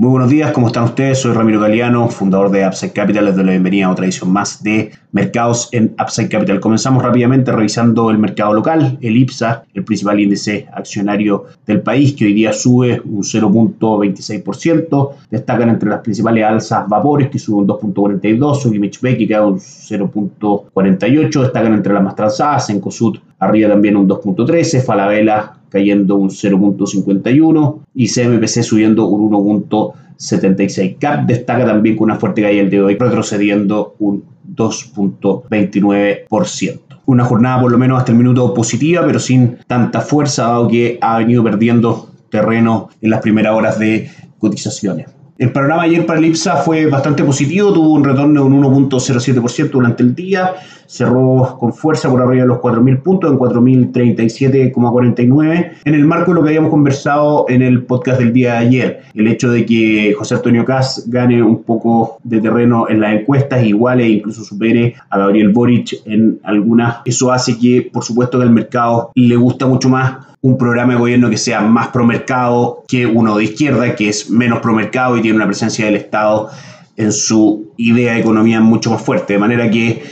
Muy buenos días, ¿cómo están ustedes? Soy Ramiro Galeano, fundador de Upside Capital. Les doy la bienvenida a otra edición más de Mercados en Upside Capital. Comenzamos rápidamente revisando el mercado local, el IPSA, el principal índice accionario del país, que hoy día sube un 0.26%. Destacan entre las principales alzas Vapores, que sube un 2.42%, Sugimich que cae un 0.48%. Destacan entre las más transadas, Encosud arriba también un 2.13%, Falabella cayendo un 0.51 y CMPC subiendo un 1.76. CAP destaca también con una fuerte caída el de hoy, retrocediendo un 2.29%. Una jornada por lo menos hasta el minuto positiva, pero sin tanta fuerza, dado que ha venido perdiendo terreno en las primeras horas de cotizaciones. El panorama ayer para el IPSA fue bastante positivo, tuvo un retorno de un 1.07% durante el día, cerró con fuerza por arriba de los 4.000 puntos, en 4.037,49, en el marco de lo que habíamos conversado en el podcast del día de ayer, el hecho de que José Antonio Kass gane un poco de terreno en las encuestas, igual e incluso supere a Gabriel Boric en algunas, eso hace que, por supuesto, que al mercado le gusta mucho más un programa de gobierno que sea más pro mercado que uno de izquierda, que es menos pro mercado y tiene una presencia del Estado en su idea de economía mucho más fuerte. De manera que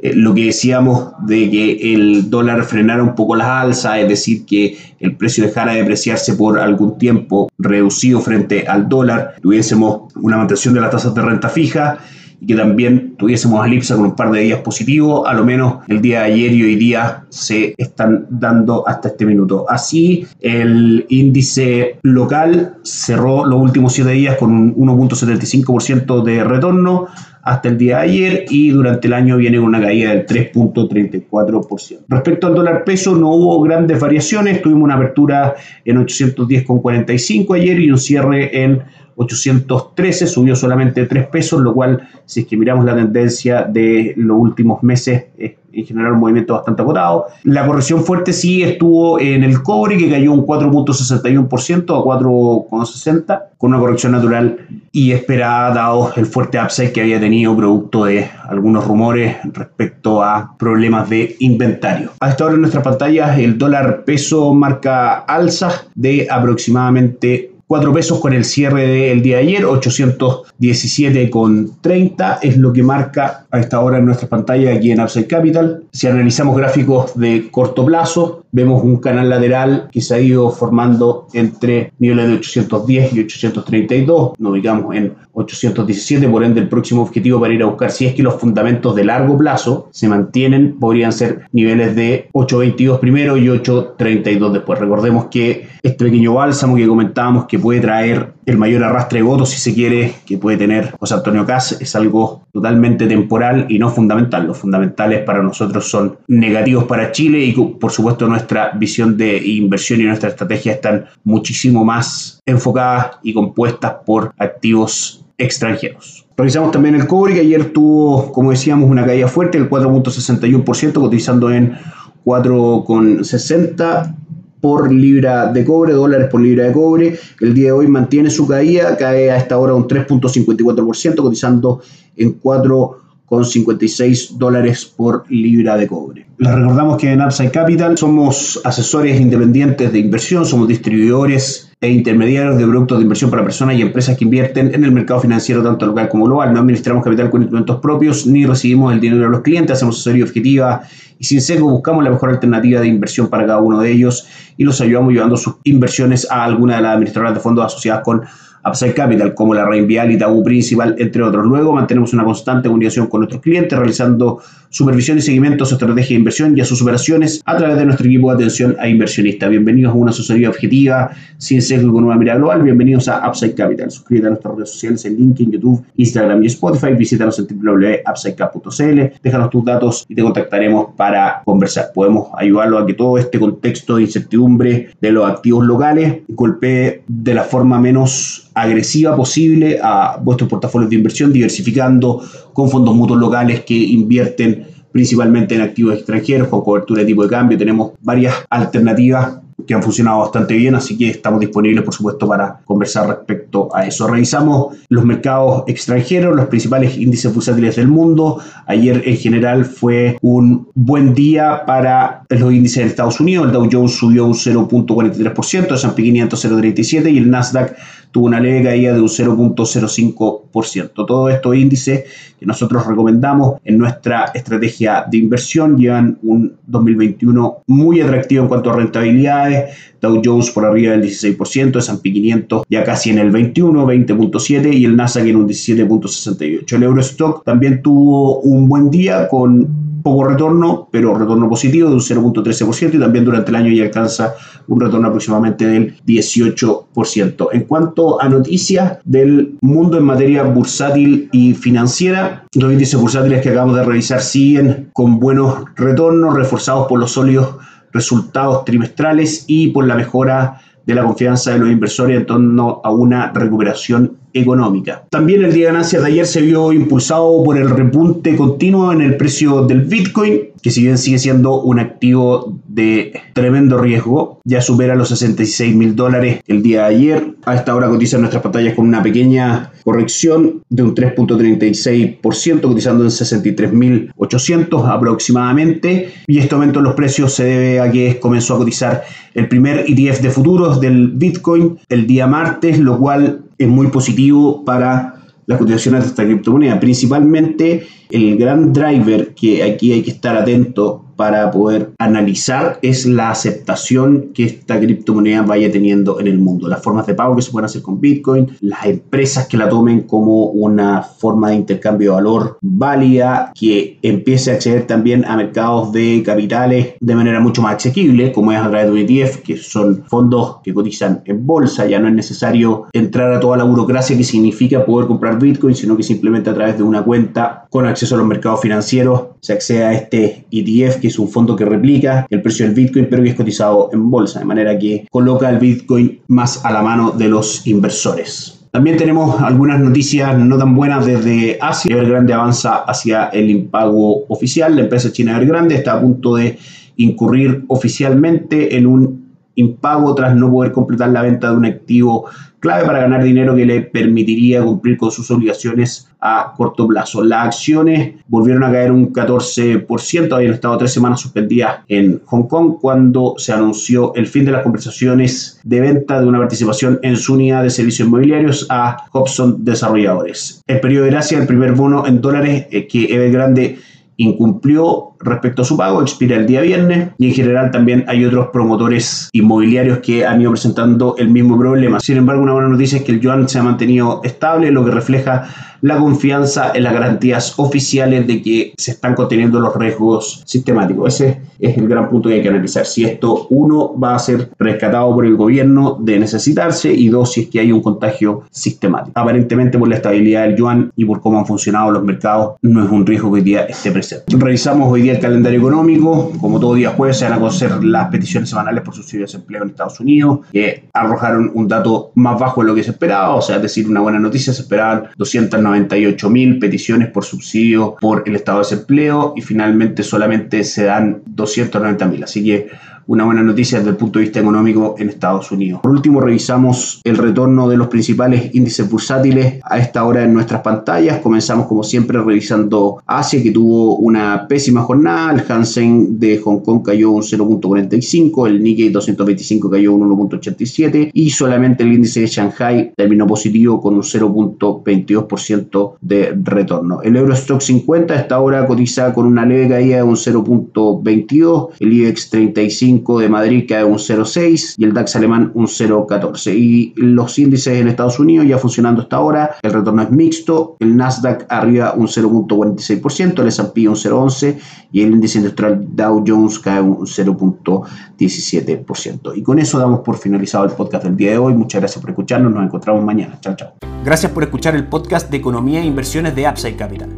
eh, lo que decíamos de que el dólar frenara un poco las alzas, es decir, que el precio dejara de apreciarse por algún tiempo reducido frente al dólar, tuviésemos una mantención de las tasas de renta fija y que también tuviésemos a Lipsa con un par de días positivos, a lo menos el día de ayer y hoy día se están dando hasta este minuto. Así, el índice local cerró los últimos siete días con un 1.75% de retorno hasta el día de ayer y durante el año viene una caída del 3.34%. Respecto al dólar peso no hubo grandes variaciones, tuvimos una apertura en 810,45 ayer y un cierre en 813, subió solamente 3 pesos, lo cual, si es que miramos la tendencia de los últimos meses, es en general un movimiento bastante acotado. La corrección fuerte sí estuvo en el cobre, que cayó un 4.61% a 4.60, con una corrección natural y esperada, dado el fuerte upside que había tenido producto de algunos rumores respecto a problemas de inventario. A esta hora en nuestra pantalla el dólar peso marca alza de aproximadamente 4 pesos con el cierre del día de ayer, 817,30 es lo que marca a esta hora en nuestra pantalla aquí en Upside Capital. Si analizamos gráficos de corto plazo, vemos un canal lateral que se ha ido formando entre niveles de 810 y 832. Nos ubicamos en 817, por ende el próximo objetivo para ir a buscar si es que los fundamentos de largo plazo se mantienen, podrían ser niveles de 822 primero y 832 después. Recordemos que este pequeño bálsamo que comentábamos que puede traer el mayor arrastre de votos, si se quiere, que puede tener José Antonio Cas, es algo totalmente temporal y no fundamental. Los fundamentales para nosotros son negativos para Chile y por supuesto nuestra visión de inversión y nuestra estrategia están muchísimo más enfocadas y compuestas por activos extranjeros. Revisamos también el cobre que ayer tuvo, como decíamos, una caída fuerte, el 4.61%, cotizando en 4.60 por libra de cobre, dólares por libra de cobre. El día de hoy mantiene su caída, cae a esta hora un 3.54%, cotizando en 4,56 dólares por libra de cobre. Les recordamos que en Upside Capital somos asesores independientes de inversión, somos distribuidores e intermediarios de productos de inversión para personas y empresas que invierten en el mercado financiero tanto local como global. No administramos capital con instrumentos propios ni recibimos el dinero de los clientes, hacemos asesoría objetiva y sin sesgo buscamos la mejor alternativa de inversión para cada uno de ellos y los ayudamos llevando sus inversiones a alguna de las administradoras de fondos asociadas con Upside Capital, como la Reinvial y Tabú Principal, entre otros. Luego mantenemos una constante comunicación con nuestros clientes, realizando supervisión y seguimiento a su estrategia de inversión y a sus operaciones a través de nuestro equipo de atención a inversionistas. Bienvenidos a una asesoría objetiva, sin sesgo y con una mirada global. Bienvenidos a Upside Capital. Suscríbete a nuestras redes sociales en LinkedIn, YouTube, Instagram y Spotify. Visítanos en www.upsidecap.cl. Déjanos tus datos y te contactaremos para conversar. Podemos ayudarlo a que todo este contexto de incertidumbre de los activos locales golpee de la forma menos agresiva posible a vuestros portafolios de inversión, diversificando con fondos mutuos locales que invierten principalmente en activos extranjeros con cobertura de tipo de cambio. Tenemos varias alternativas que han funcionado bastante bien, así que estamos disponibles, por supuesto, para conversar respecto a eso. Revisamos los mercados extranjeros, los principales índices bursátiles del mundo. Ayer en general fue un buen día para los índices de Estados Unidos. El Dow Jones subió un 0.43%, el S&P 500 0.37 y el Nasdaq tuvo una leve caída de un 0.05%. Todos estos índices que nosotros recomendamos en nuestra estrategia de inversión llevan un 2021 muy atractivo en cuanto a rentabilidades. Dow Jones por arriba del 16%, S&P 500 ya casi en el 21, 20.7 y el Nasdaq en un 17.68. El Eurostock también tuvo un buen día con poco retorno, pero retorno positivo de un 0.13% y también durante el año ya alcanza un retorno aproximadamente del 18%. En cuanto a noticias del mundo en materia bursátil y financiera, los índices bursátiles que acabamos de revisar siguen con buenos retornos reforzados por los sólidos resultados trimestrales y por la mejora de la confianza de los inversores en torno a una recuperación económica. También el día de ganancias de ayer se vio impulsado por el repunte continuo en el precio del Bitcoin, que si bien sigue siendo un activo de tremendo riesgo, ya supera los 66 mil dólares el día de ayer. A esta hora cotiza nuestras pantallas con una pequeña corrección de un 3.36%, cotizando en 63.800 aproximadamente. Y este aumento en los precios se debe a que comenzó a cotizar el primer ETF de futuros del Bitcoin el día martes, lo cual es muy positivo para las cotizaciones de esta criptomoneda. Principalmente el gran driver que aquí hay que estar atento para poder analizar es la aceptación que esta criptomoneda vaya teniendo en el mundo. Las formas de pago que se pueden hacer con Bitcoin, las empresas que la tomen como una forma de intercambio de valor válida, que empiece a acceder también a mercados de capitales de manera mucho más asequible, como es a través de un ETF, que son fondos que cotizan en bolsa. Ya no es necesario entrar a toda la burocracia que significa poder comprar Bitcoin, sino que simplemente a través de una cuenta con acceso a los mercados financieros se accede a este ETF que es un fondo que replica el precio del Bitcoin, pero que es cotizado en bolsa, de manera que coloca el Bitcoin más a la mano de los inversores. También tenemos algunas noticias no tan buenas desde Asia. Evergrande avanza hacia el impago oficial. La empresa china Evergrande está a punto de incurrir oficialmente en un impago tras no poder completar la venta de un activo clave para ganar dinero que le permitiría cumplir con sus obligaciones a corto plazo. Las acciones volvieron a caer un 14%, habían estado tres semanas suspendidas en Hong Kong cuando se anunció el fin de las conversaciones de venta de una participación en su unidad de servicios inmobiliarios a Hobson Desarrolladores. El periodo de gracia, el primer bono en dólares eh, que Evergrande incumplió respecto a su pago, expira el día viernes y en general también hay otros promotores inmobiliarios que han ido presentando el mismo problema. Sin embargo, una buena noticia es que el yuan se ha mantenido estable, lo que refleja la confianza en las garantías oficiales de que se están conteniendo los riesgos sistemáticos. Ese es el gran punto que hay que analizar. Si esto, uno, va a ser rescatado por el gobierno de necesitarse y dos, si es que hay un contagio sistemático. Aparentemente por la estabilidad del yuan y por cómo han funcionado los mercados, no es un riesgo que hoy día esté presente. Revisamos hoy día el calendario económico. Como todo día jueves se van a conocer las peticiones semanales por subsidio de desempleo en Estados Unidos, que arrojaron un dato más bajo de lo que se esperaba, o sea, es decir, una buena noticia, se esperaban 298 mil peticiones por subsidio por el estado de desempleo y finalmente solamente se dan 290 mil. Así que una buena noticia desde el punto de vista económico en Estados Unidos. Por último, revisamos el retorno de los principales índices bursátiles a esta hora en nuestras pantallas. Comenzamos como siempre revisando Asia, que tuvo una pésima jornada. El Hansen de Hong Kong cayó un 0.45, el Nikkei 225 cayó un 1.87 y solamente el índice de Shanghai terminó positivo con un 0.22% de retorno. El Eurostock 50 a esta hora cotiza con una leve caída de un 0.22, el IBEX 35 de Madrid cae un 0,6 y el DAX alemán un 0,14. Y los índices en Estados Unidos ya funcionando hasta ahora, el retorno es mixto, el Nasdaq arriba un 0.46%, el S&P un 0.11 y el índice industrial Dow Jones cae un 0.17%. Y con eso damos por finalizado el podcast del día de hoy. Muchas gracias por escucharnos, nos encontramos mañana. Chao, chao. Gracias por escuchar el podcast de Economía e Inversiones de Upside Capital.